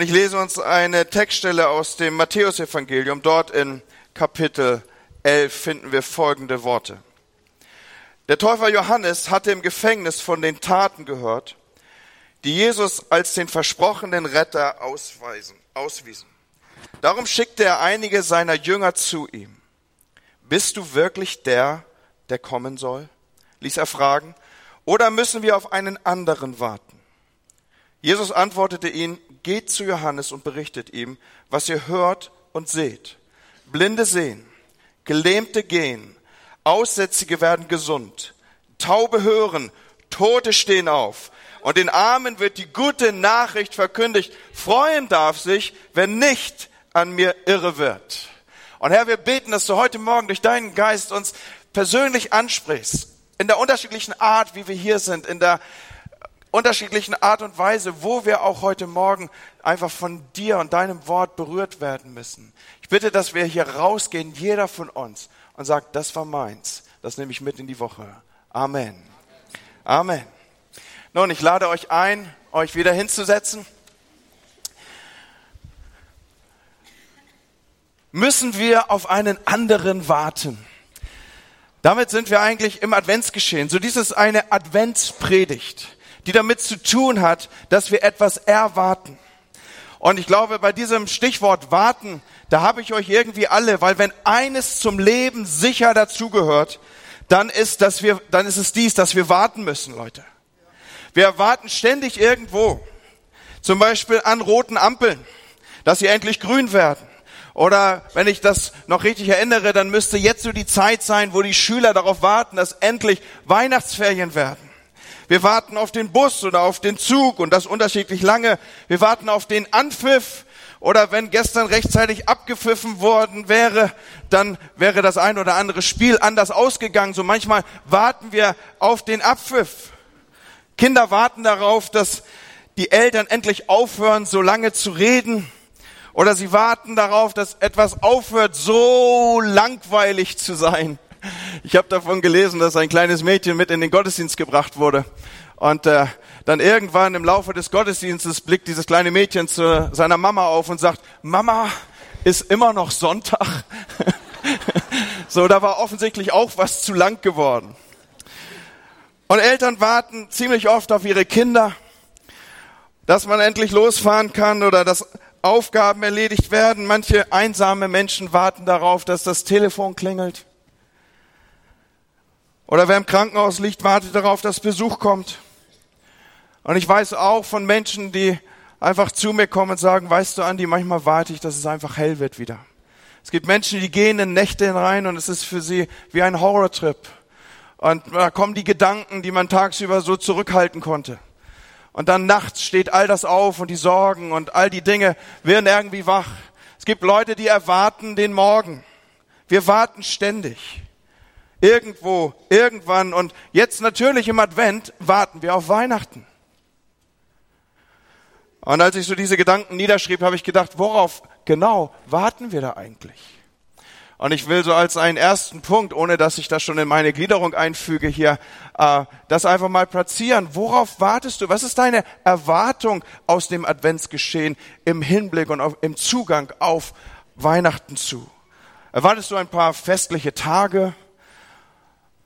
Ich lese uns eine Textstelle aus dem Matthäusevangelium. Dort in Kapitel 11 finden wir folgende Worte. Der Täufer Johannes hatte im Gefängnis von den Taten gehört, die Jesus als den versprochenen Retter ausweisen, auswiesen. Darum schickte er einige seiner Jünger zu ihm. Bist du wirklich der, der kommen soll? ließ er fragen. Oder müssen wir auf einen anderen warten? Jesus antwortete ihnen, geht zu Johannes und berichtet ihm, was ihr hört und seht. Blinde sehen, Gelähmte gehen, Aussätzige werden gesund, Taube hören, Tote stehen auf und den Armen wird die gute Nachricht verkündigt. Freuen darf sich, wenn nicht an mir irre wird. Und Herr, wir beten, dass du heute Morgen durch deinen Geist uns persönlich ansprichst, in der unterschiedlichen Art, wie wir hier sind, in der unterschiedlichen Art und Weise, wo wir auch heute Morgen einfach von dir und deinem Wort berührt werden müssen. Ich bitte, dass wir hier rausgehen, jeder von uns, und sagt, das war meins. Das nehme ich mit in die Woche. Amen. Amen. Nun, ich lade euch ein, euch wieder hinzusetzen. Müssen wir auf einen anderen warten? Damit sind wir eigentlich im Adventsgeschehen. So dies ist eine Adventspredigt die damit zu tun hat, dass wir etwas erwarten. Und ich glaube, bei diesem Stichwort warten, da habe ich euch irgendwie alle, weil wenn eines zum Leben sicher dazugehört, dann ist, dass wir, dann ist es dies, dass wir warten müssen, Leute. Wir warten ständig irgendwo. Zum Beispiel an roten Ampeln, dass sie endlich grün werden. Oder wenn ich das noch richtig erinnere, dann müsste jetzt so die Zeit sein, wo die Schüler darauf warten, dass endlich Weihnachtsferien werden. Wir warten auf den Bus oder auf den Zug und das unterschiedlich lange. Wir warten auf den Anpfiff oder wenn gestern rechtzeitig abgepfiffen worden wäre, dann wäre das ein oder andere Spiel anders ausgegangen. So manchmal warten wir auf den Abpfiff. Kinder warten darauf, dass die Eltern endlich aufhören, so lange zu reden. Oder sie warten darauf, dass etwas aufhört, so langweilig zu sein. Ich habe davon gelesen, dass ein kleines Mädchen mit in den Gottesdienst gebracht wurde. Und äh, dann irgendwann im Laufe des Gottesdienstes blickt dieses kleine Mädchen zu seiner Mama auf und sagt, Mama, ist immer noch Sonntag. so, da war offensichtlich auch was zu lang geworden. Und Eltern warten ziemlich oft auf ihre Kinder, dass man endlich losfahren kann oder dass Aufgaben erledigt werden. Manche einsame Menschen warten darauf, dass das Telefon klingelt. Oder wer im Krankenhaus liegt, wartet darauf, dass Besuch kommt. Und ich weiß auch von Menschen, die einfach zu mir kommen und sagen, weißt du, Andi, manchmal warte ich, dass es einfach hell wird wieder. Es gibt Menschen, die gehen in Nächte rein und es ist für sie wie ein Horrortrip. Und da kommen die Gedanken, die man tagsüber so zurückhalten konnte. Und dann nachts steht all das auf und die Sorgen und all die Dinge werden irgendwie wach. Es gibt Leute, die erwarten den Morgen. Wir warten ständig irgendwo, irgendwann und jetzt natürlich im Advent warten wir auf Weihnachten. Und als ich so diese Gedanken niederschrieb, habe ich gedacht, worauf genau warten wir da eigentlich? Und ich will so als einen ersten Punkt, ohne dass ich das schon in meine Gliederung einfüge hier, äh, das einfach mal platzieren. Worauf wartest du? Was ist deine Erwartung aus dem Adventsgeschehen im Hinblick und auf, im Zugang auf Weihnachten zu? Erwartest du ein paar festliche Tage?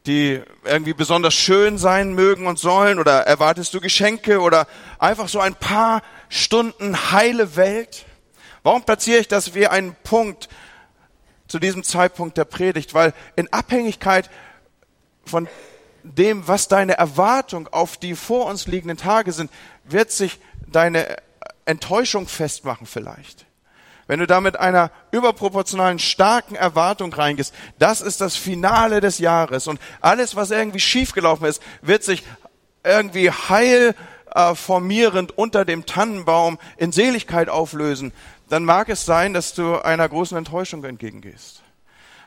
Die irgendwie besonders schön sein mögen und sollen? Oder erwartest du Geschenke oder einfach so ein paar Stunden heile Welt? Warum platziere ich das wie einen Punkt zu diesem Zeitpunkt der Predigt? Weil in Abhängigkeit von dem, was deine Erwartung auf die vor uns liegenden Tage sind, wird sich deine Enttäuschung festmachen vielleicht. Wenn du da mit einer überproportionalen starken Erwartung reingehst, das ist das Finale des Jahres und alles, was irgendwie schiefgelaufen ist, wird sich irgendwie heil äh, formierend unter dem Tannenbaum in Seligkeit auflösen, dann mag es sein, dass du einer großen Enttäuschung entgegengehst.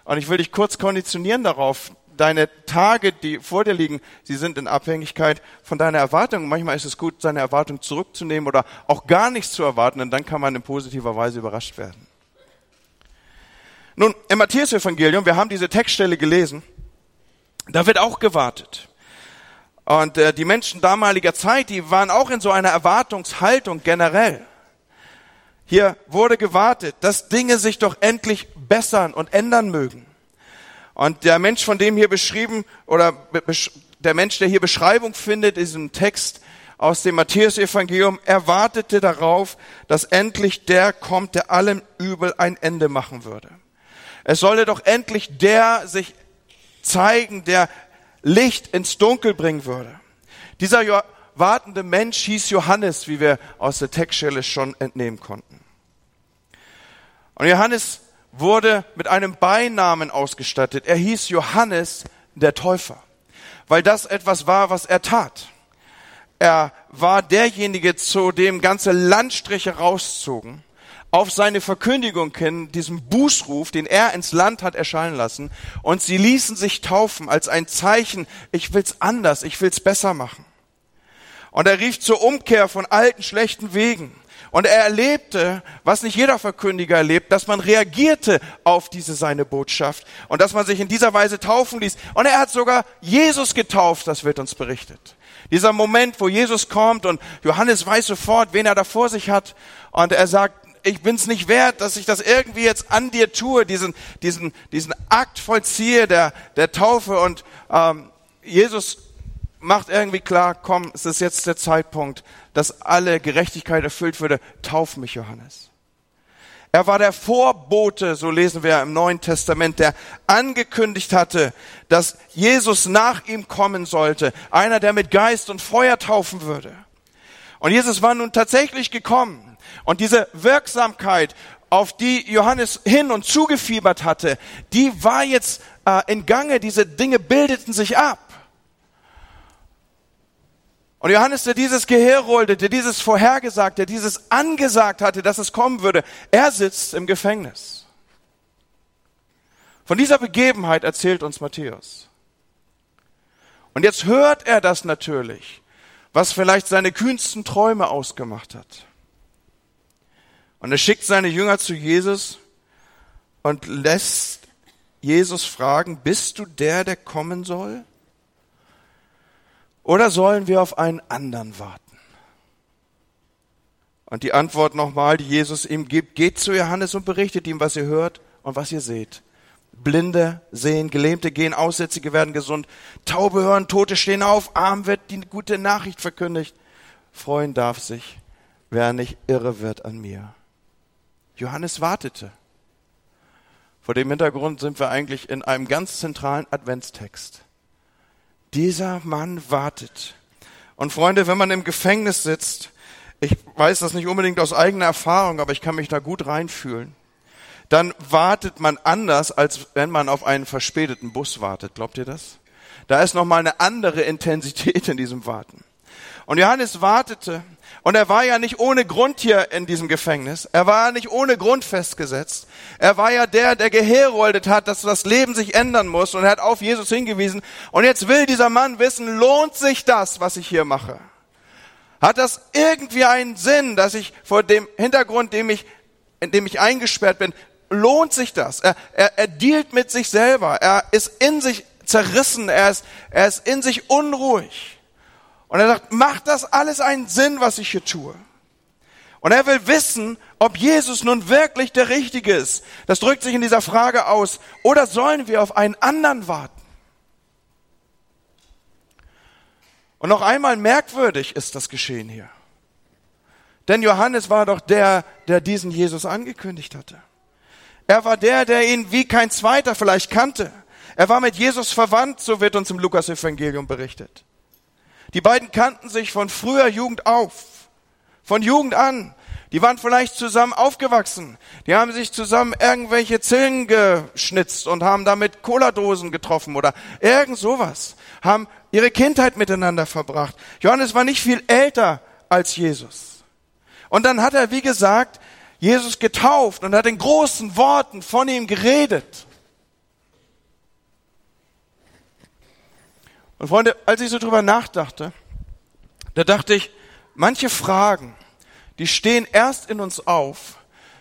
Und ich will dich kurz konditionieren darauf, deine Tage, die vor dir liegen, sie sind in Abhängigkeit von deiner Erwartung. Manchmal ist es gut, seine Erwartung zurückzunehmen oder auch gar nichts zu erwarten, denn dann kann man in positiver Weise überrascht werden. Nun, im Matthäus-Evangelium, wir haben diese Textstelle gelesen, da wird auch gewartet. Und äh, die Menschen damaliger Zeit, die waren auch in so einer Erwartungshaltung generell. Hier wurde gewartet, dass Dinge sich doch endlich bessern und ändern mögen. Und der Mensch, von dem hier beschrieben, oder der Mensch, der hier Beschreibung findet, ist ein Text aus dem Matthäus-Evangelium, erwartete darauf, dass endlich der kommt, der allem Übel ein Ende machen würde. Es solle doch endlich der sich zeigen, der Licht ins Dunkel bringen würde. Dieser wartende Mensch hieß Johannes, wie wir aus der Textstelle schon entnehmen konnten. Und Johannes wurde mit einem Beinamen ausgestattet. Er hieß Johannes der Täufer, weil das etwas war, was er tat. Er war derjenige, zu dem ganze Landstriche rauszogen, auf seine Verkündigung hin, diesem Bußruf, den er ins Land hat erscheinen lassen, und sie ließen sich taufen als ein Zeichen, ich will's anders, ich will's besser machen. Und er rief zur Umkehr von alten, schlechten Wegen. Und er erlebte, was nicht jeder Verkündiger erlebt, dass man reagierte auf diese seine Botschaft und dass man sich in dieser Weise taufen ließ. Und er hat sogar Jesus getauft, das wird uns berichtet. Dieser Moment, wo Jesus kommt und Johannes weiß sofort, wen er da vor sich hat. Und er sagt, ich bin's nicht wert, dass ich das irgendwie jetzt an dir tue, diesen, diesen, diesen Akt vollziehe der, der Taufe. Und ähm, Jesus macht irgendwie klar, komm, es ist jetzt der Zeitpunkt, dass alle Gerechtigkeit erfüllt würde. Tauf mich, Johannes. Er war der Vorbote, so lesen wir im Neuen Testament, der angekündigt hatte, dass Jesus nach ihm kommen sollte. Einer, der mit Geist und Feuer taufen würde. Und Jesus war nun tatsächlich gekommen. Und diese Wirksamkeit, auf die Johannes hin und zugefiebert hatte, die war jetzt äh, in Gange. Diese Dinge bildeten sich ab. Und Johannes, der dieses Geheroldet, der dieses vorhergesagt, der dieses angesagt hatte, dass es kommen würde, er sitzt im Gefängnis. Von dieser Begebenheit erzählt uns Matthäus. Und jetzt hört er das natürlich, was vielleicht seine kühnsten Träume ausgemacht hat. Und er schickt seine Jünger zu Jesus und lässt Jesus fragen, bist du der, der kommen soll? Oder sollen wir auf einen anderen warten? Und die Antwort nochmal, die Jesus ihm gibt, geht zu Johannes und berichtet ihm, was ihr hört und was ihr seht. Blinde sehen, Gelähmte gehen, Aussätzige werden gesund, Taube hören, Tote stehen auf, arm wird die gute Nachricht verkündigt. Freuen darf sich, wer nicht irre wird an mir. Johannes wartete. Vor dem Hintergrund sind wir eigentlich in einem ganz zentralen Adventstext. Dieser Mann wartet. Und Freunde, wenn man im Gefängnis sitzt, ich weiß das nicht unbedingt aus eigener Erfahrung, aber ich kann mich da gut reinfühlen, dann wartet man anders, als wenn man auf einen verspäteten Bus wartet. Glaubt ihr das? Da ist nochmal eine andere Intensität in diesem Warten. Und Johannes wartete und er war ja nicht ohne Grund hier in diesem Gefängnis. Er war nicht ohne Grund festgesetzt. Er war ja der, der geheroldet hat, dass das Leben sich ändern muss und er hat auf Jesus hingewiesen. Und jetzt will dieser Mann wissen, lohnt sich das, was ich hier mache? Hat das irgendwie einen Sinn, dass ich vor dem Hintergrund, dem ich, in dem ich eingesperrt bin, lohnt sich das? Er, er, er dealt mit sich selber. Er ist in sich zerrissen. Er ist, er ist in sich unruhig. Und er sagt, macht das alles einen Sinn, was ich hier tue? Und er will wissen, ob Jesus nun wirklich der Richtige ist. Das drückt sich in dieser Frage aus. Oder sollen wir auf einen anderen warten? Und noch einmal merkwürdig ist das Geschehen hier. Denn Johannes war doch der, der diesen Jesus angekündigt hatte. Er war der, der ihn wie kein zweiter vielleicht kannte. Er war mit Jesus verwandt, so wird uns im Lukas-Evangelium berichtet. Die beiden kannten sich von früher Jugend auf, von Jugend an. Die waren vielleicht zusammen aufgewachsen. Die haben sich zusammen irgendwelche Zillen geschnitzt und haben damit Cola-Dosen getroffen oder irgend sowas. Haben ihre Kindheit miteinander verbracht. Johannes war nicht viel älter als Jesus. Und dann hat er, wie gesagt, Jesus getauft und hat in großen Worten von ihm geredet. Und Freunde, als ich so drüber nachdachte, da dachte ich, manche Fragen, die stehen erst in uns auf,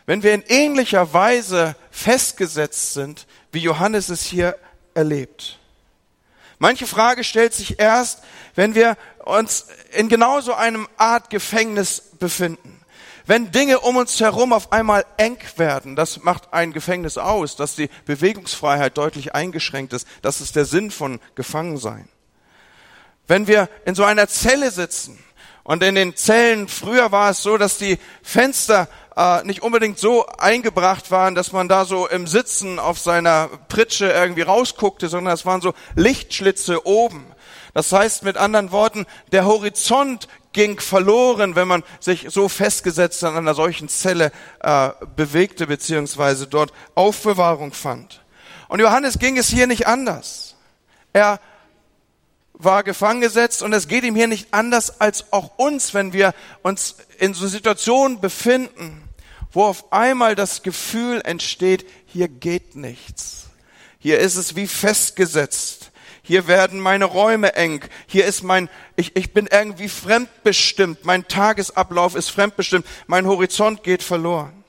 wenn wir in ähnlicher Weise festgesetzt sind, wie Johannes es hier erlebt. Manche Frage stellt sich erst, wenn wir uns in genauso einem Art Gefängnis befinden. wenn Dinge um uns herum auf einmal eng werden, das macht ein Gefängnis aus, dass die Bewegungsfreiheit deutlich eingeschränkt ist. Das ist der Sinn von Gefangensein. Wenn wir in so einer Zelle sitzen und in den Zellen, früher war es so, dass die Fenster äh, nicht unbedingt so eingebracht waren, dass man da so im Sitzen auf seiner Pritsche irgendwie rausguckte, sondern es waren so Lichtschlitze oben. Das heißt mit anderen Worten, der Horizont ging verloren, wenn man sich so festgesetzt an einer solchen Zelle äh, bewegte beziehungsweise dort Aufbewahrung fand. Und Johannes ging es hier nicht anders. Er war gefangen gesetzt und es geht ihm hier nicht anders als auch uns, wenn wir uns in so Situationen befinden, wo auf einmal das Gefühl entsteht, hier geht nichts. Hier ist es wie festgesetzt. Hier werden meine Räume eng. Hier ist mein, ich, ich bin irgendwie fremdbestimmt. Mein Tagesablauf ist fremdbestimmt. Mein Horizont geht verloren.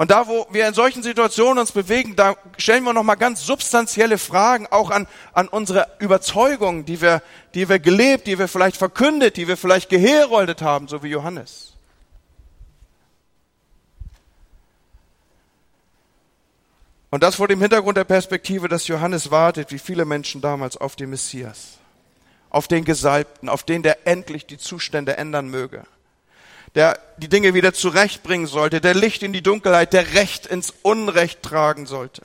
Und da, wo wir in solchen Situationen uns bewegen, da stellen wir nochmal ganz substanzielle Fragen auch an, an unsere Überzeugungen, die wir, die wir gelebt, die wir vielleicht verkündet, die wir vielleicht geheroldet haben, so wie Johannes. Und das vor dem Hintergrund der Perspektive, dass Johannes wartet, wie viele Menschen damals, auf den Messias, auf den Gesalbten, auf den, der endlich die Zustände ändern möge der die Dinge wieder zurechtbringen sollte, der Licht in die Dunkelheit, der Recht ins Unrecht tragen sollte.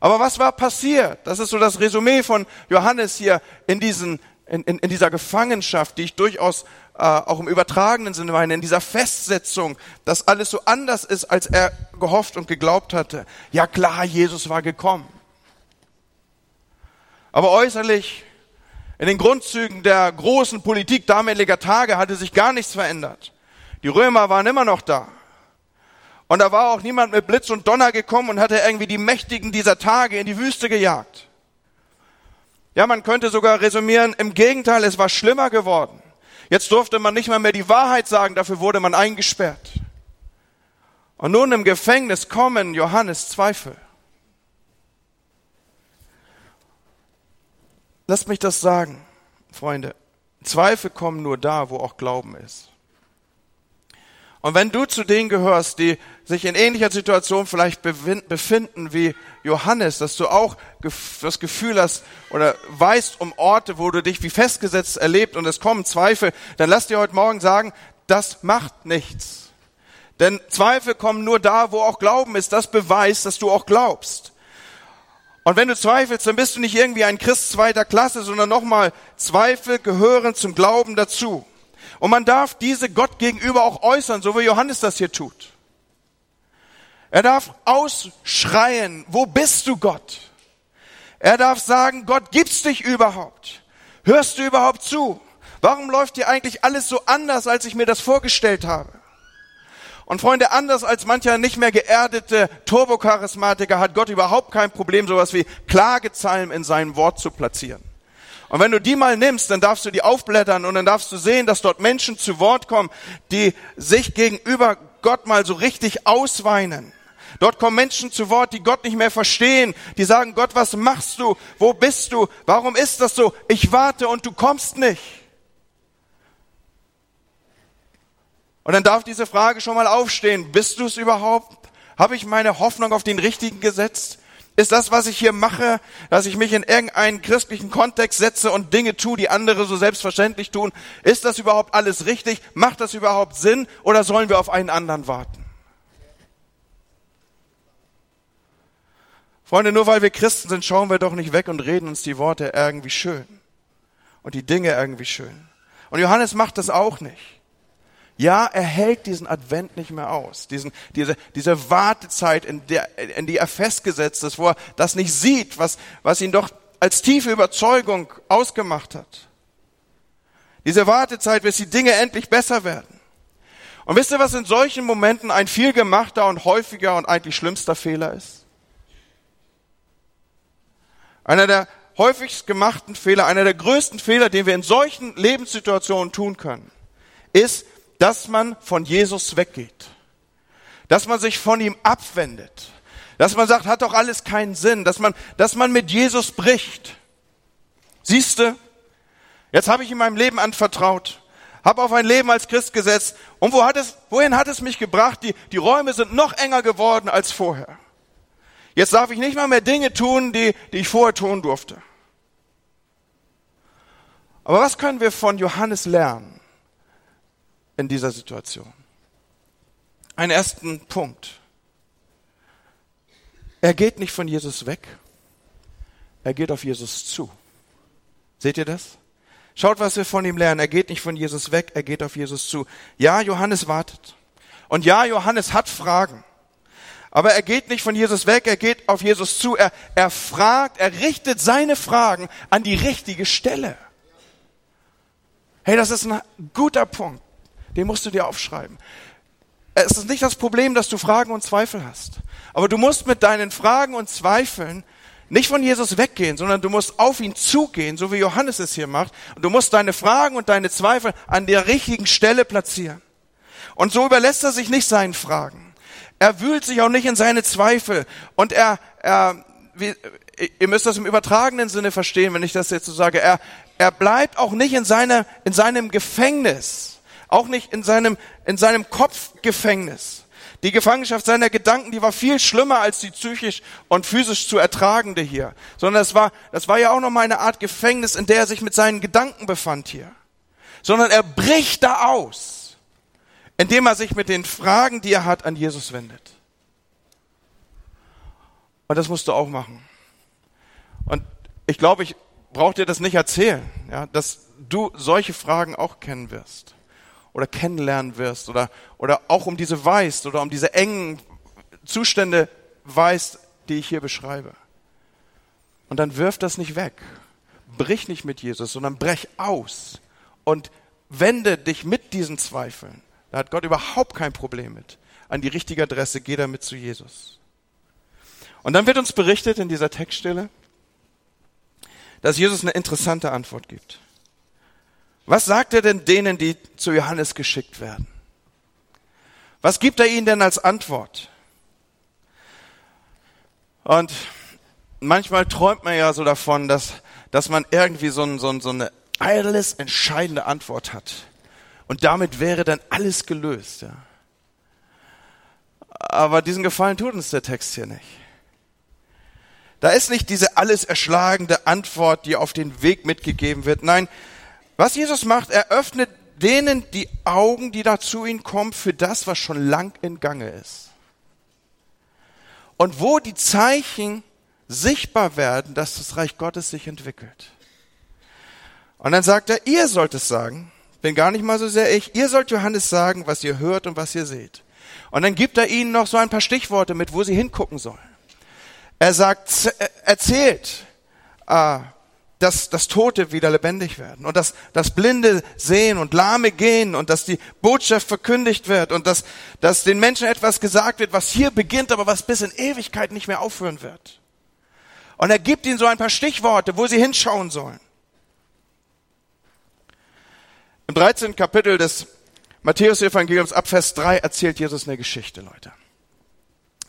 Aber was war passiert? Das ist so das Resümee von Johannes hier in, diesen, in, in, in dieser Gefangenschaft, die ich durchaus äh, auch im übertragenen Sinne meine, in dieser Festsetzung, dass alles so anders ist, als er gehofft und geglaubt hatte. Ja klar, Jesus war gekommen. Aber äußerlich, in den Grundzügen der großen Politik damaliger Tage hatte sich gar nichts verändert. Die Römer waren immer noch da. Und da war auch niemand mit Blitz und Donner gekommen und hatte irgendwie die Mächtigen dieser Tage in die Wüste gejagt. Ja, man könnte sogar resümieren, im Gegenteil, es war schlimmer geworden. Jetzt durfte man nicht mal mehr die Wahrheit sagen, dafür wurde man eingesperrt. Und nun im Gefängnis kommen Johannes Zweifel. Lasst mich das sagen, Freunde. Zweifel kommen nur da, wo auch Glauben ist. Und wenn du zu denen gehörst, die sich in ähnlicher Situation vielleicht befinden wie Johannes, dass du auch das Gefühl hast oder weißt um Orte, wo du dich wie festgesetzt erlebt und es kommen Zweifel, dann lass dir heute Morgen sagen, das macht nichts. Denn Zweifel kommen nur da, wo auch Glauben ist. Das beweist, dass du auch glaubst. Und wenn du zweifelst, dann bist du nicht irgendwie ein Christ zweiter Klasse, sondern nochmal, Zweifel gehören zum Glauben dazu. Und man darf diese Gott gegenüber auch äußern, so wie Johannes das hier tut. Er darf ausschreien, wo bist du Gott? Er darf sagen, Gott, gibt's dich überhaupt? Hörst du überhaupt zu? Warum läuft hier eigentlich alles so anders, als ich mir das vorgestellt habe? Und Freunde, anders als mancher nicht mehr geerdete Turbocharismatiker hat Gott überhaupt kein Problem, sowas wie Klagezeilen in sein Wort zu platzieren. Und wenn du die mal nimmst, dann darfst du die aufblättern und dann darfst du sehen, dass dort Menschen zu Wort kommen, die sich gegenüber Gott mal so richtig ausweinen. Dort kommen Menschen zu Wort, die Gott nicht mehr verstehen, die sagen, Gott, was machst du? Wo bist du? Warum ist das so? Ich warte und du kommst nicht. Und dann darf diese Frage schon mal aufstehen. Bist du es überhaupt? Habe ich meine Hoffnung auf den Richtigen gesetzt? Ist das, was ich hier mache, dass ich mich in irgendeinen christlichen Kontext setze und Dinge tue, die andere so selbstverständlich tun? Ist das überhaupt alles richtig? Macht das überhaupt Sinn? Oder sollen wir auf einen anderen warten? Freunde, nur weil wir Christen sind, schauen wir doch nicht weg und reden uns die Worte irgendwie schön. Und die Dinge irgendwie schön. Und Johannes macht das auch nicht. Ja, er hält diesen Advent nicht mehr aus. Diesen, diese, diese Wartezeit, in, der, in die er festgesetzt ist, wo er das nicht sieht, was, was ihn doch als tiefe Überzeugung ausgemacht hat. Diese Wartezeit, bis die Dinge endlich besser werden. Und wisst ihr, was in solchen Momenten ein viel gemachter und häufiger und eigentlich schlimmster Fehler ist? Einer der häufigst gemachten Fehler, einer der größten Fehler, den wir in solchen Lebenssituationen tun können, ist, dass man von Jesus weggeht, dass man sich von ihm abwendet, dass man sagt, hat doch alles keinen Sinn, dass man, dass man mit Jesus bricht. Siehste, jetzt habe ich ihm mein Leben anvertraut, habe auf ein Leben als Christ gesetzt. Und wo hat es, wohin hat es mich gebracht? Die, die Räume sind noch enger geworden als vorher. Jetzt darf ich nicht mal mehr Dinge tun, die, die ich vorher tun durfte. Aber was können wir von Johannes lernen in dieser Situation? Einen ersten Punkt. Er geht nicht von Jesus weg, er geht auf Jesus zu. Seht ihr das? Schaut, was wir von ihm lernen. Er geht nicht von Jesus weg, er geht auf Jesus zu. Ja, Johannes wartet. Und ja, Johannes hat Fragen. Aber er geht nicht von Jesus weg, er geht auf Jesus zu. Er, er fragt, er richtet seine Fragen an die richtige Stelle. Hey, das ist ein guter Punkt. Den musst du dir aufschreiben. Es ist nicht das Problem, dass du Fragen und Zweifel hast. Aber du musst mit deinen Fragen und Zweifeln nicht von Jesus weggehen, sondern du musst auf ihn zugehen, so wie Johannes es hier macht. Und du musst deine Fragen und deine Zweifel an der richtigen Stelle platzieren. Und so überlässt er sich nicht seinen Fragen. Er wühlt sich auch nicht in seine Zweifel. Und er, er wie, ihr müsst das im übertragenen Sinne verstehen, wenn ich das jetzt so sage. Er, er bleibt auch nicht in, seiner, in seinem Gefängnis. Auch nicht in seinem, in seinem Kopfgefängnis. Die Gefangenschaft seiner Gedanken, die war viel schlimmer als die psychisch und physisch zu ertragende hier. Sondern es war, das war ja auch noch mal eine Art Gefängnis, in der er sich mit seinen Gedanken befand hier. Sondern er bricht da aus, indem er sich mit den Fragen, die er hat, an Jesus wendet. Und das musst du auch machen. Und ich glaube, ich brauche dir das nicht erzählen, ja, dass du solche Fragen auch kennen wirst oder kennenlernen wirst oder, oder auch um diese weißt oder um diese engen Zustände weißt, die ich hier beschreibe. Und dann wirf das nicht weg. Brich nicht mit Jesus, sondern brech aus und wende dich mit diesen Zweifeln. Da hat Gott überhaupt kein Problem mit. An die richtige Adresse, geh damit zu Jesus. Und dann wird uns berichtet in dieser Textstelle, dass Jesus eine interessante Antwort gibt. Was sagt er denn denen, die zu Johannes geschickt werden? Was gibt er ihnen denn als Antwort? Und manchmal träumt man ja so davon, dass, dass man irgendwie so, ein, so, ein, so eine alles entscheidende Antwort hat. Und damit wäre dann alles gelöst. Ja. Aber diesen Gefallen tut uns der Text hier nicht. Da ist nicht diese alles erschlagende Antwort, die auf den Weg mitgegeben wird. Nein, was Jesus macht, er öffnet denen die Augen, die da zu ihnen kommen, für das, was schon lang in Gange ist. Und wo die Zeichen sichtbar werden, dass das Reich Gottes sich entwickelt. Und dann sagt er, ihr sollt es sagen, bin gar nicht mal so sehr ich, ihr sollt Johannes sagen, was ihr hört und was ihr seht. Und dann gibt er ihnen noch so ein paar Stichworte mit, wo sie hingucken sollen. Er sagt, erzählt, äh, dass, dass Tote wieder lebendig werden und dass, dass Blinde sehen und Lahme gehen und dass die Botschaft verkündigt wird und dass, dass den Menschen etwas gesagt wird, was hier beginnt, aber was bis in Ewigkeit nicht mehr aufhören wird. Und er gibt ihnen so ein paar Stichworte, wo sie hinschauen sollen. Im 13. Kapitel des Matthäus-Evangeliums ab Vers 3 erzählt Jesus eine Geschichte, Leute.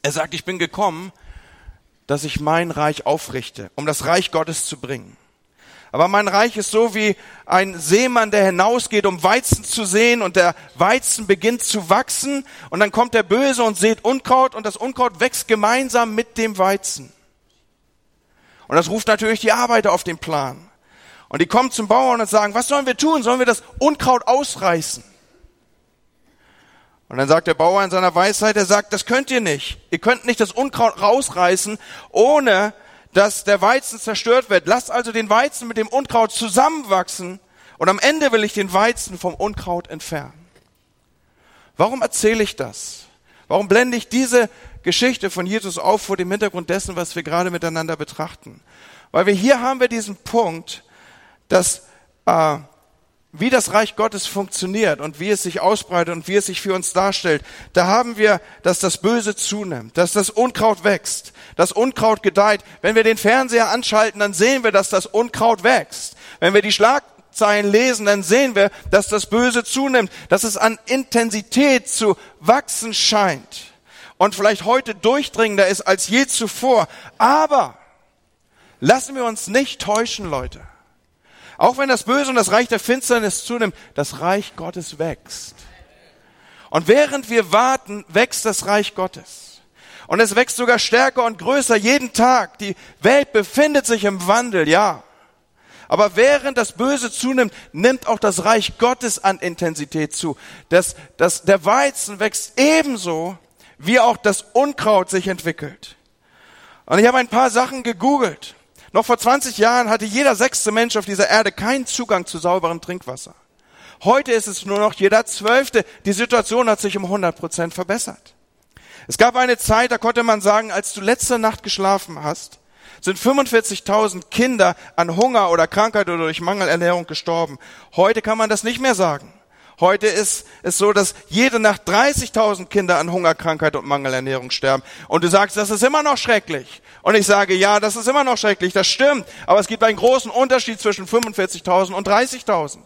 Er sagt, ich bin gekommen, dass ich mein Reich aufrichte, um das Reich Gottes zu bringen. Aber mein Reich ist so wie ein Seemann, der hinausgeht, um Weizen zu sehen und der Weizen beginnt zu wachsen und dann kommt der Böse und sät Unkraut und das Unkraut wächst gemeinsam mit dem Weizen. Und das ruft natürlich die Arbeiter auf den Plan. Und die kommen zum Bauern und sagen, was sollen wir tun? Sollen wir das Unkraut ausreißen? Und dann sagt der Bauer in seiner Weisheit, er sagt, das könnt ihr nicht. Ihr könnt nicht das Unkraut rausreißen, ohne dass der Weizen zerstört wird. Lasst also den Weizen mit dem Unkraut zusammenwachsen und am Ende will ich den Weizen vom Unkraut entfernen. Warum erzähle ich das? Warum blende ich diese Geschichte von Jesus auf vor dem Hintergrund dessen, was wir gerade miteinander betrachten? Weil wir hier haben wir diesen Punkt, dass äh, wie das Reich Gottes funktioniert und wie es sich ausbreitet und wie es sich für uns darstellt, da haben wir, dass das Böse zunimmt, dass das Unkraut wächst, das Unkraut gedeiht. Wenn wir den Fernseher anschalten, dann sehen wir, dass das Unkraut wächst. Wenn wir die Schlagzeilen lesen, dann sehen wir, dass das Böse zunimmt, dass es an Intensität zu wachsen scheint und vielleicht heute durchdringender ist als je zuvor. Aber lassen wir uns nicht täuschen, Leute. Auch wenn das Böse und das Reich der Finsternis zunimmt, das Reich Gottes wächst. Und während wir warten, wächst das Reich Gottes. Und es wächst sogar stärker und größer jeden Tag. Die Welt befindet sich im Wandel, ja. Aber während das Böse zunimmt, nimmt auch das Reich Gottes an Intensität zu. Das, das, der Weizen wächst ebenso, wie auch das Unkraut sich entwickelt. Und ich habe ein paar Sachen gegoogelt. Noch vor 20 Jahren hatte jeder sechste Mensch auf dieser Erde keinen Zugang zu sauberem Trinkwasser. Heute ist es nur noch jeder zwölfte. Die Situation hat sich um 100 Prozent verbessert. Es gab eine Zeit, da konnte man sagen, als du letzte Nacht geschlafen hast, sind 45.000 Kinder an Hunger oder Krankheit oder durch Mangelernährung gestorben. Heute kann man das nicht mehr sagen. Heute ist es so, dass jede Nacht 30.000 Kinder an Hunger, Krankheit und Mangelernährung sterben. Und du sagst, das ist immer noch schrecklich. Und ich sage, ja, das ist immer noch schrecklich, das stimmt. Aber es gibt einen großen Unterschied zwischen 45.000 und 30.000.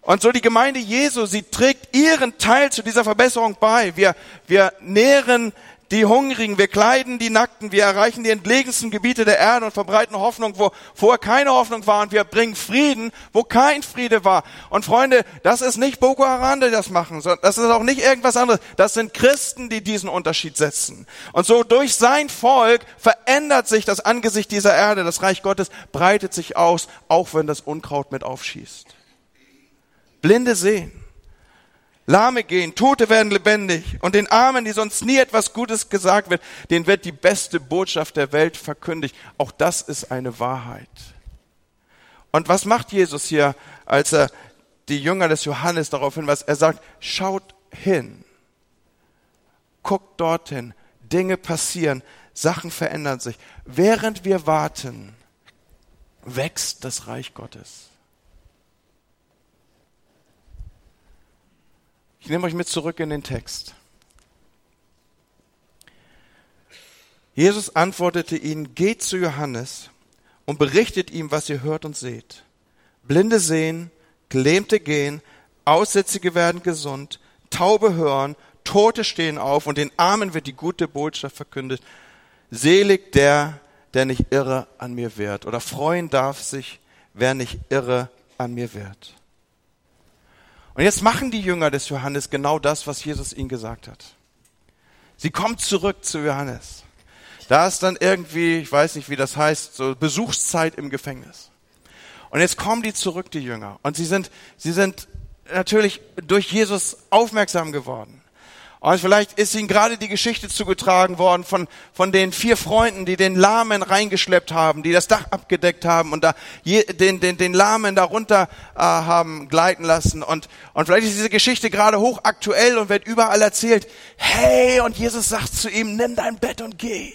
Und so die Gemeinde Jesu, sie trägt ihren Teil zu dieser Verbesserung bei. Wir, wir nähren die Hungrigen, wir kleiden die Nackten, wir erreichen die entlegensten Gebiete der Erde und verbreiten Hoffnung, wo vorher keine Hoffnung war und wir bringen Frieden, wo kein Friede war. Und Freunde, das ist nicht Boko Haram, die das machen, sondern das ist auch nicht irgendwas anderes. Das sind Christen, die diesen Unterschied setzen. Und so durch sein Volk verändert sich das Angesicht dieser Erde, das Reich Gottes breitet sich aus, auch wenn das Unkraut mit aufschießt. Blinde sehen. Lahme gehen, Tote werden lebendig und den Armen, die sonst nie etwas Gutes gesagt wird, denen wird die beste Botschaft der Welt verkündigt. Auch das ist eine Wahrheit. Und was macht Jesus hier, als er die Jünger des Johannes darauf hinweist? Er sagt, schaut hin, guckt dorthin, Dinge passieren, Sachen verändern sich. Während wir warten, wächst das Reich Gottes. Ich nehme euch mit zurück in den Text. Jesus antwortete ihnen, geht zu Johannes und berichtet ihm, was ihr hört und seht. Blinde sehen, Gelähmte gehen, Aussätzige werden gesund, Taube hören, Tote stehen auf und den Armen wird die gute Botschaft verkündet. Selig der, der nicht irre an mir wird. Oder freuen darf sich, wer nicht irre an mir wird. Und jetzt machen die Jünger des Johannes genau das, was Jesus ihnen gesagt hat. Sie kommen zurück zu Johannes. Da ist dann irgendwie, ich weiß nicht, wie das heißt, so Besuchszeit im Gefängnis. Und jetzt kommen die zurück, die Jünger. Und sie sind, sie sind natürlich durch Jesus aufmerksam geworden. Und vielleicht ist ihnen gerade die Geschichte zugetragen worden von, von den vier Freunden, die den Lahmen reingeschleppt haben, die das Dach abgedeckt haben und da je, den, den, den Lahmen darunter äh, haben gleiten lassen. Und, und vielleicht ist diese Geschichte gerade hochaktuell und wird überall erzählt. Hey, und Jesus sagt zu ihm, nimm dein Bett und geh.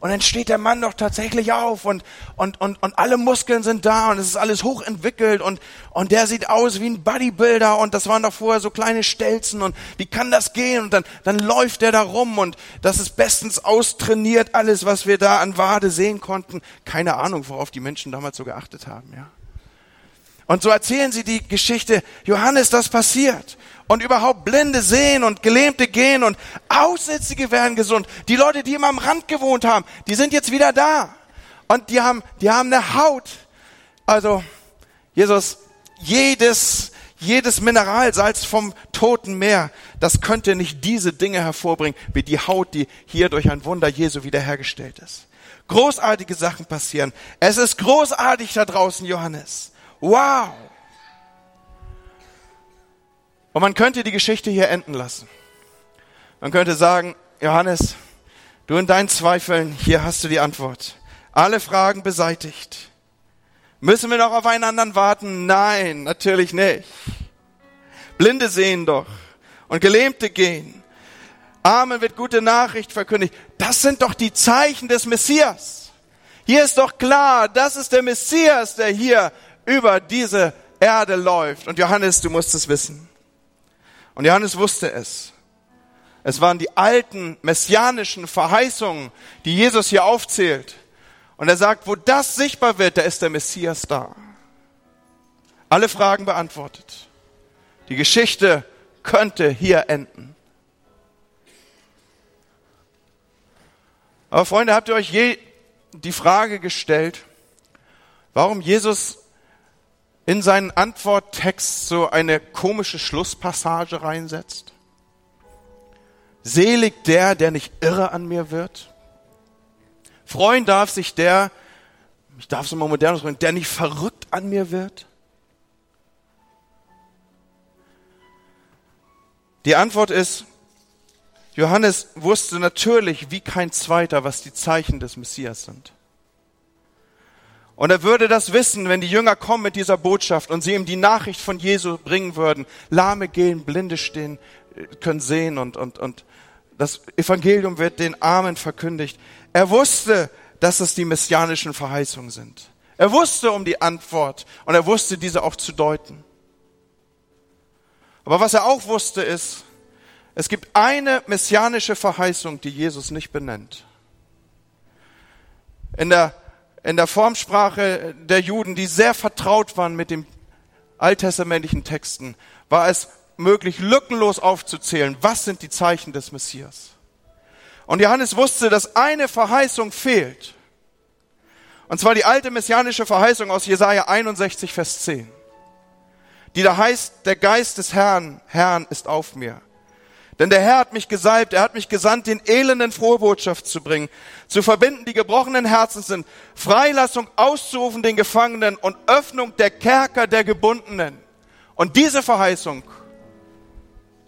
Und dann steht der Mann doch tatsächlich auf und, und, und, und alle Muskeln sind da und es ist alles hochentwickelt und, und der sieht aus wie ein Bodybuilder und das waren doch vorher so kleine Stelzen und wie kann das gehen? Und dann, dann läuft der da rum und das ist bestens austrainiert, alles, was wir da an Wade sehen konnten. Keine Ahnung, worauf die Menschen damals so geachtet haben, ja. Und so erzählen sie die Geschichte, Johannes, das passiert und überhaupt Blinde sehen und Gelähmte gehen und Aussätzige werden gesund. Die Leute, die immer am Rand gewohnt haben, die sind jetzt wieder da. Und die haben, die haben eine Haut. Also, Jesus, jedes, jedes Mineralsalz vom toten Meer, das könnte nicht diese Dinge hervorbringen, wie die Haut, die hier durch ein Wunder Jesu wiederhergestellt ist. Großartige Sachen passieren. Es ist großartig da draußen, Johannes. Wow! Und man könnte die Geschichte hier enden lassen. Man könnte sagen, Johannes, du in deinen Zweifeln, hier hast du die Antwort. Alle Fragen beseitigt. Müssen wir noch auf einen anderen warten? Nein, natürlich nicht. Blinde sehen doch und Gelähmte gehen. Armen wird gute Nachricht verkündigt. Das sind doch die Zeichen des Messias. Hier ist doch klar, das ist der Messias, der hier über diese Erde läuft. Und Johannes, du musst es wissen. Und Johannes wusste es. Es waren die alten messianischen Verheißungen, die Jesus hier aufzählt. Und er sagt, wo das sichtbar wird, da ist der Messias da. Alle Fragen beantwortet. Die Geschichte könnte hier enden. Aber Freunde, habt ihr euch je die Frage gestellt, warum Jesus in seinen Antworttext so eine komische Schlusspassage reinsetzt. Selig der, der nicht irre an mir wird. Freuen darf sich der, ich darf es mal modern sagen, der nicht verrückt an mir wird. Die Antwort ist, Johannes wusste natürlich wie kein zweiter, was die Zeichen des Messias sind. Und er würde das wissen, wenn die Jünger kommen mit dieser Botschaft und sie ihm die Nachricht von Jesu bringen würden. Lahme gehen, Blinde stehen, können sehen und, und, und das Evangelium wird den Armen verkündigt. Er wusste, dass es die messianischen Verheißungen sind. Er wusste um die Antwort und er wusste diese auch zu deuten. Aber was er auch wusste ist, es gibt eine messianische Verheißung, die Jesus nicht benennt. In der, in der Formsprache der Juden, die sehr vertraut waren mit den alttestamentlichen Texten, war es möglich, lückenlos aufzuzählen, was sind die Zeichen des Messias. Und Johannes wusste, dass eine Verheißung fehlt. Und zwar die alte messianische Verheißung aus Jesaja 61, Vers 10. Die da heißt, der Geist des Herrn, Herrn ist auf mir denn der Herr hat mich gesalbt, er hat mich gesandt, den Elenden frohe Botschaft zu bringen, zu verbinden, die gebrochenen Herzen sind, Freilassung auszurufen den Gefangenen und Öffnung der Kerker der Gebundenen. Und diese Verheißung,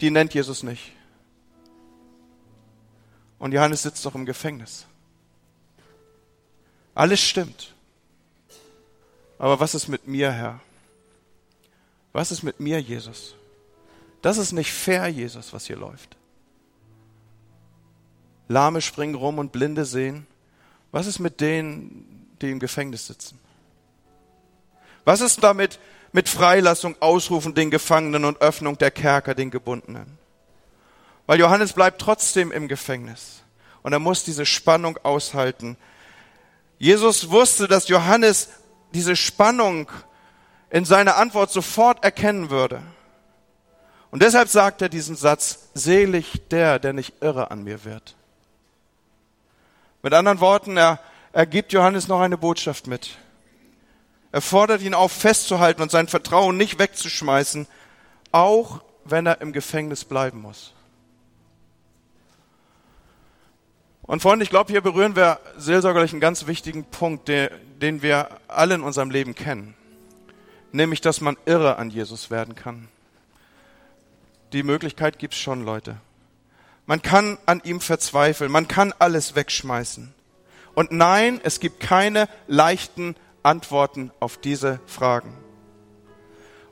die nennt Jesus nicht. Und Johannes sitzt doch im Gefängnis. Alles stimmt. Aber was ist mit mir, Herr? Was ist mit mir, Jesus? Das ist nicht fair, Jesus, was hier läuft. Lahme springen rum und Blinde sehen. Was ist mit denen, die im Gefängnis sitzen? Was ist damit mit Freilassung, Ausrufen den Gefangenen und Öffnung der Kerker den Gebundenen? Weil Johannes bleibt trotzdem im Gefängnis und er muss diese Spannung aushalten. Jesus wusste, dass Johannes diese Spannung in seiner Antwort sofort erkennen würde. Und deshalb sagt er diesen Satz, selig der, der nicht irre an mir wird. Mit anderen Worten, er, er gibt Johannes noch eine Botschaft mit. Er fordert ihn auf, festzuhalten und sein Vertrauen nicht wegzuschmeißen, auch wenn er im Gefängnis bleiben muss. Und Freunde, ich glaube, hier berühren wir seelsorgerlich einen ganz wichtigen Punkt, den, den wir alle in unserem Leben kennen. Nämlich, dass man irre an Jesus werden kann die Möglichkeit gibt's schon, Leute. Man kann an ihm verzweifeln, man kann alles wegschmeißen. Und nein, es gibt keine leichten Antworten auf diese Fragen.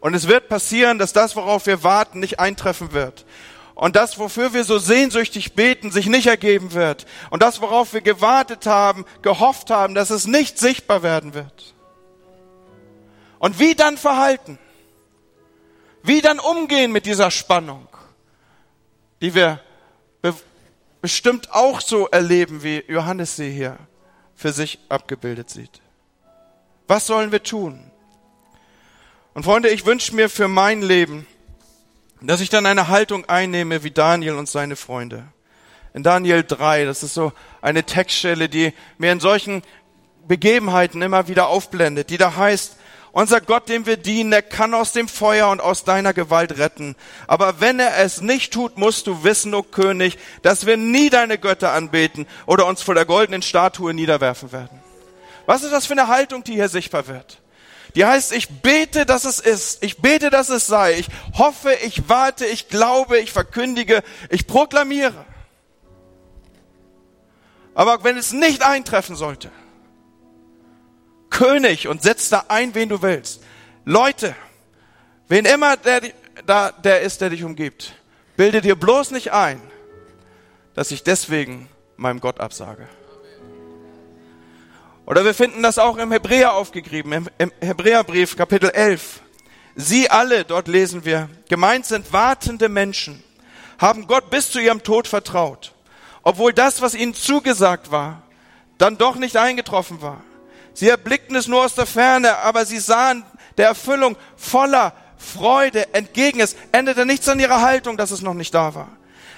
Und es wird passieren, dass das, worauf wir warten, nicht eintreffen wird. Und das, wofür wir so sehnsüchtig beten, sich nicht ergeben wird. Und das, worauf wir gewartet haben, gehofft haben, dass es nicht sichtbar werden wird. Und wie dann verhalten? Wie dann umgehen mit dieser Spannung, die wir be bestimmt auch so erleben, wie Johannes sie hier für sich abgebildet sieht. Was sollen wir tun? Und Freunde, ich wünsche mir für mein Leben, dass ich dann eine Haltung einnehme wie Daniel und seine Freunde. In Daniel 3, das ist so eine Textstelle, die mir in solchen Begebenheiten immer wieder aufblendet, die da heißt, unser Gott, dem wir dienen, der kann aus dem Feuer und aus deiner Gewalt retten. Aber wenn er es nicht tut, musst du wissen, o oh König, dass wir nie deine Götter anbeten oder uns vor der goldenen Statue niederwerfen werden. Was ist das für eine Haltung, die hier sichtbar wird? Die heißt, ich bete, dass es ist. Ich bete, dass es sei. Ich hoffe, ich warte, ich glaube, ich verkündige, ich proklamiere. Aber wenn es nicht eintreffen sollte, König und setz da ein, wen du willst. Leute, wen immer der, da, der ist, der dich umgibt, bilde dir bloß nicht ein, dass ich deswegen meinem Gott absage. Oder wir finden das auch im Hebräer aufgegriffen, im, im Hebräerbrief Kapitel 11. Sie alle, dort lesen wir, gemeint sind wartende Menschen, haben Gott bis zu ihrem Tod vertraut, obwohl das, was ihnen zugesagt war, dann doch nicht eingetroffen war. Sie erblickten es nur aus der Ferne, aber sie sahen der Erfüllung voller Freude entgegen. Es änderte nichts an ihrer Haltung, dass es noch nicht da war.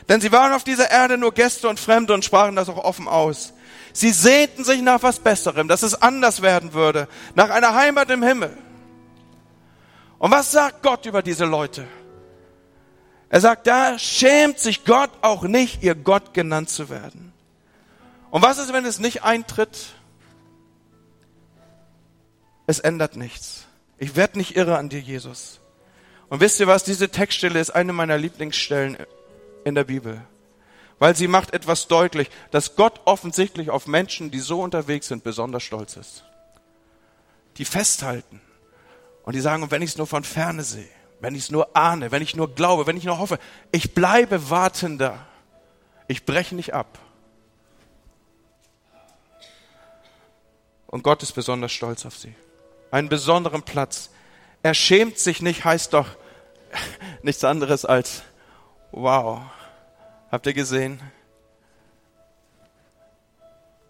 Denn sie waren auf dieser Erde nur Gäste und Fremde und sprachen das auch offen aus. Sie sehnten sich nach was Besserem, dass es anders werden würde, nach einer Heimat im Himmel. Und was sagt Gott über diese Leute? Er sagt, da schämt sich Gott auch nicht, ihr Gott genannt zu werden. Und was ist, wenn es nicht eintritt? Es ändert nichts. Ich werde nicht irre an dir, Jesus. Und wisst ihr was? Diese Textstelle ist eine meiner Lieblingsstellen in der Bibel. Weil sie macht etwas deutlich, dass Gott offensichtlich auf Menschen, die so unterwegs sind, besonders stolz ist. Die festhalten. Und die sagen, wenn ich es nur von ferne sehe, wenn ich es nur ahne, wenn ich nur glaube, wenn ich nur hoffe, ich bleibe wartender. Ich breche nicht ab. Und Gott ist besonders stolz auf sie. Einen besonderen Platz. Er schämt sich nicht, heißt doch nichts anderes als, wow, habt ihr gesehen?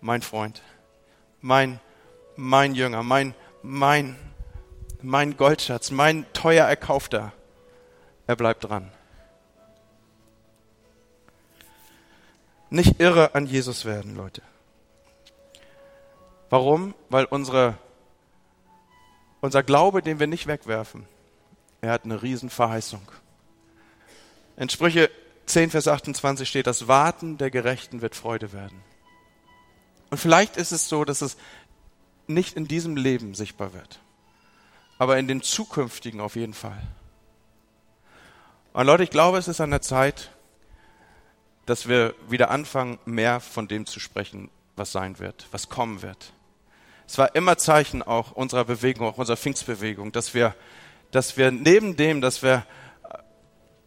Mein Freund, mein, mein Jünger, mein, mein, mein Goldschatz, mein teuer erkaufter, er bleibt dran. Nicht irre an Jesus werden, Leute. Warum? Weil unsere, unser Glaube, den wir nicht wegwerfen, er hat eine Riesenverheißung. In Sprüche 10, Vers 28 steht, das Warten der Gerechten wird Freude werden. Und vielleicht ist es so, dass es nicht in diesem Leben sichtbar wird aber in den zukünftigen auf jeden Fall. Und Leute, ich glaube, es ist an der Zeit, dass wir wieder anfangen, mehr von dem zu sprechen, was sein wird, was kommen wird. Es war immer Zeichen auch unserer Bewegung, auch unserer Pfingstbewegung, dass wir, dass wir neben dem, dass wir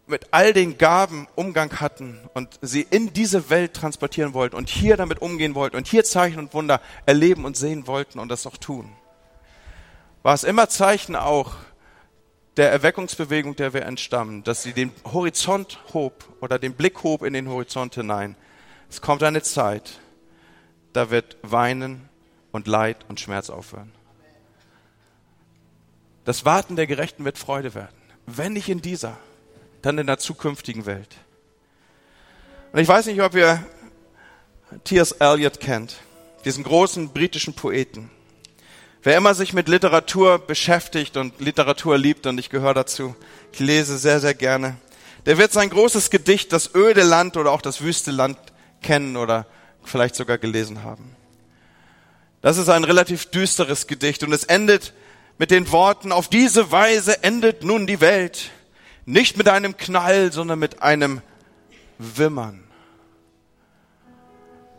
mit all den Gaben Umgang hatten und sie in diese Welt transportieren wollten und hier damit umgehen wollten und hier Zeichen und Wunder erleben und sehen wollten und das auch tun war es immer Zeichen auch der Erweckungsbewegung, der wir entstammen, dass sie den Horizont hob oder den Blick hob in den Horizont hinein. Es kommt eine Zeit, da wird Weinen und Leid und Schmerz aufhören. Das Warten der Gerechten wird Freude werden. Wenn nicht in dieser, dann in der zukünftigen Welt. Und ich weiß nicht, ob ihr T.S. Eliot kennt, diesen großen britischen Poeten. Wer immer sich mit Literatur beschäftigt und Literatur liebt, und ich gehöre dazu, ich lese sehr, sehr gerne, der wird sein großes Gedicht, das öde Land oder auch das wüste Land kennen oder vielleicht sogar gelesen haben. Das ist ein relativ düsteres Gedicht und es endet mit den Worten, auf diese Weise endet nun die Welt. Nicht mit einem Knall, sondern mit einem Wimmern.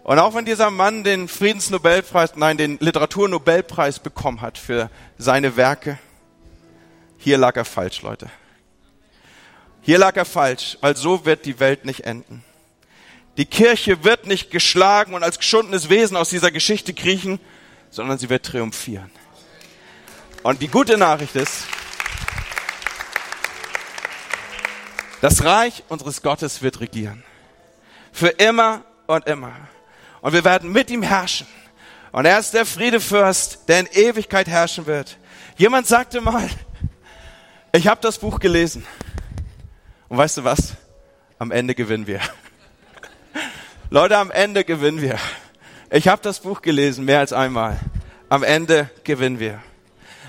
Und auch wenn dieser Mann den Friedensnobelpreis, nein, den Literaturnobelpreis bekommen hat für seine Werke, hier lag er falsch, Leute. Hier lag er falsch, weil so wird die Welt nicht enden. Die Kirche wird nicht geschlagen und als geschundenes Wesen aus dieser Geschichte kriechen, sondern sie wird triumphieren. Und die gute Nachricht ist, das Reich unseres Gottes wird regieren. Für immer und immer und wir werden mit ihm herrschen. Und er ist der Friedefürst, der in Ewigkeit herrschen wird. Jemand sagte mal, ich habe das Buch gelesen. Und weißt du was? Am Ende gewinnen wir. Leute, am Ende gewinnen wir. Ich habe das Buch gelesen, mehr als einmal. Am Ende gewinnen wir.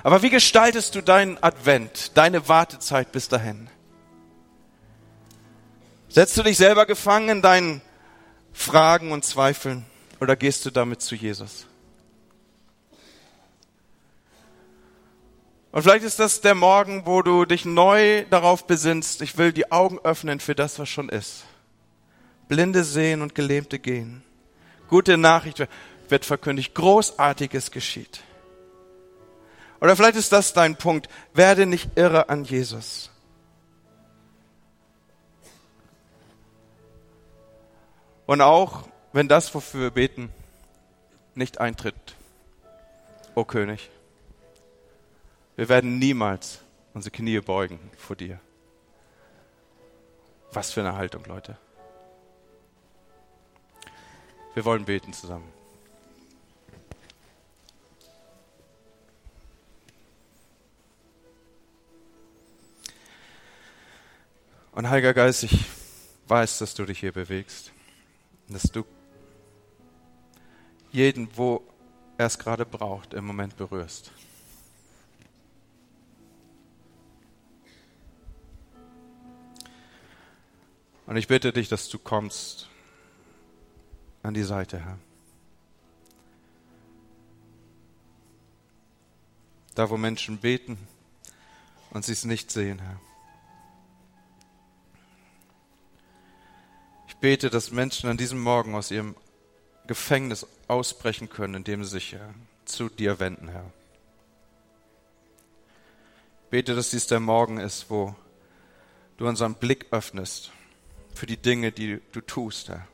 Aber wie gestaltest du deinen Advent, deine Wartezeit bis dahin? Setzt du dich selber gefangen in deinen Fragen und Zweifeln oder gehst du damit zu Jesus? Und vielleicht ist das der Morgen, wo du dich neu darauf besinnst, ich will die Augen öffnen für das, was schon ist. Blinde sehen und Gelähmte gehen. Gute Nachricht wird verkündigt. Großartiges geschieht. Oder vielleicht ist das dein Punkt. Werde nicht irre an Jesus. Und auch wenn das, wofür wir beten, nicht eintritt, o König, wir werden niemals unsere Knie beugen vor dir. Was für eine Haltung, Leute. Wir wollen beten zusammen. Und Heiliger Geist, ich weiß, dass du dich hier bewegst, dass du jeden, wo er es gerade braucht, im Moment berührst. Und ich bitte dich, dass du kommst an die Seite, Herr. Da, wo Menschen beten und sie es nicht sehen, Herr. Ich bete, dass Menschen an diesem Morgen aus ihrem Gefängnis ausbrechen können, indem sie sich Herr, zu dir wenden, Herr. Ich bete, dass dies der Morgen ist, wo du unseren Blick öffnest für die Dinge, die du tust, Herr.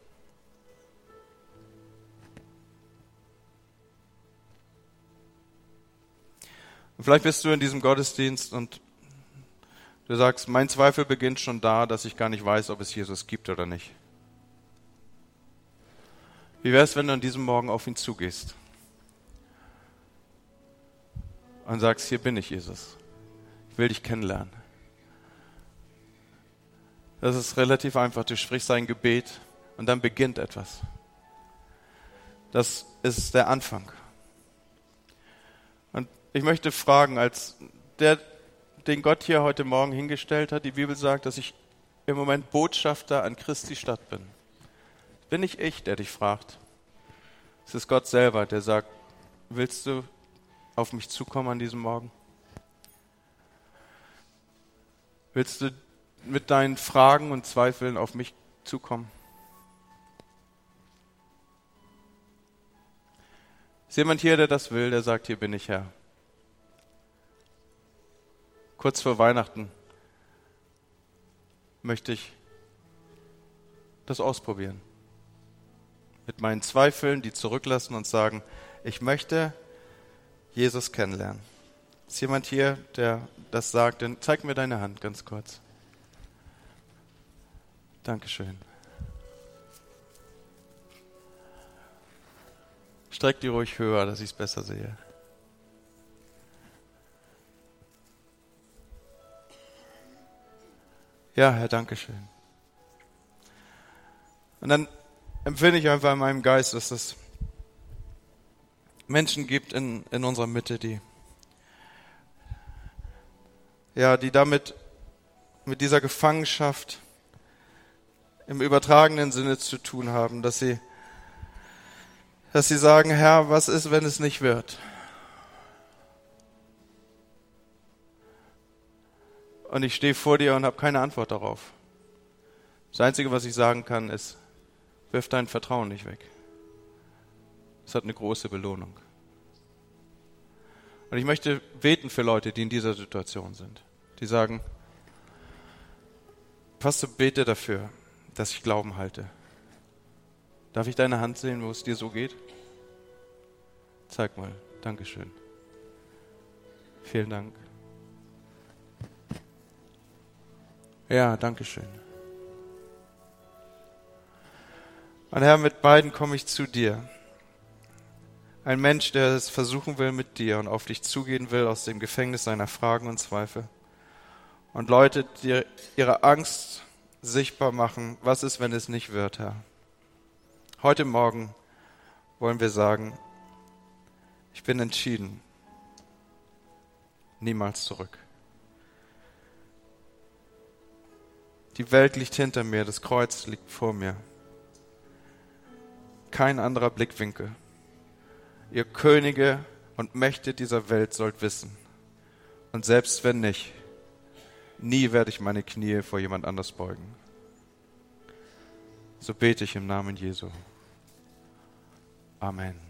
Und vielleicht bist du in diesem Gottesdienst und du sagst, mein Zweifel beginnt schon da, dass ich gar nicht weiß, ob es Jesus gibt oder nicht. Wie wäre es, wenn du an diesem Morgen auf ihn zugehst und sagst, hier bin ich, Jesus. Ich will dich kennenlernen. Das ist relativ einfach. Du sprichst ein Gebet und dann beginnt etwas. Das ist der Anfang. Ich möchte fragen, als der, den Gott hier heute Morgen hingestellt hat, die Bibel sagt, dass ich im Moment Botschafter an Christi Stadt bin. Bin nicht ich, der dich fragt. Es ist Gott selber, der sagt, willst du auf mich zukommen an diesem Morgen? Willst du mit deinen Fragen und Zweifeln auf mich zukommen? Ist jemand hier, der das will, der sagt, hier bin ich Herr kurz vor Weihnachten möchte ich das ausprobieren. Mit meinen Zweifeln, die zurücklassen und sagen, ich möchte Jesus kennenlernen. Ist jemand hier, der das sagt? Dann zeig mir deine Hand ganz kurz. Dankeschön. Streck die ruhig höher, dass ich es besser sehe. Ja, Herr, danke schön. Und dann empfinde ich einfach in meinem Geist, dass es Menschen gibt in, in unserer Mitte, die, ja, die damit, mit dieser Gefangenschaft im übertragenen Sinne zu tun haben, dass sie, dass sie sagen, Herr, was ist, wenn es nicht wird? Und ich stehe vor dir und habe keine Antwort darauf. Das Einzige, was ich sagen kann, ist, wirf dein Vertrauen nicht weg. Es hat eine große Belohnung. Und ich möchte beten für Leute, die in dieser Situation sind, die sagen, Pastor, bete dafür, dass ich Glauben halte. Darf ich deine Hand sehen, wo es dir so geht? Zeig mal. Dankeschön. Vielen Dank. Ja, danke schön. Mein Herr, mit beiden komme ich zu dir. Ein Mensch, der es versuchen will mit dir und auf dich zugehen will aus dem Gefängnis seiner Fragen und Zweifel. Und Leute, die ihre Angst sichtbar machen, was ist, wenn es nicht wird, Herr? Heute Morgen wollen wir sagen, ich bin entschieden, niemals zurück. Die Welt liegt hinter mir, das Kreuz liegt vor mir. Kein anderer Blickwinkel. Ihr Könige und Mächte dieser Welt sollt wissen. Und selbst wenn nicht, nie werde ich meine Knie vor jemand anders beugen. So bete ich im Namen Jesu. Amen.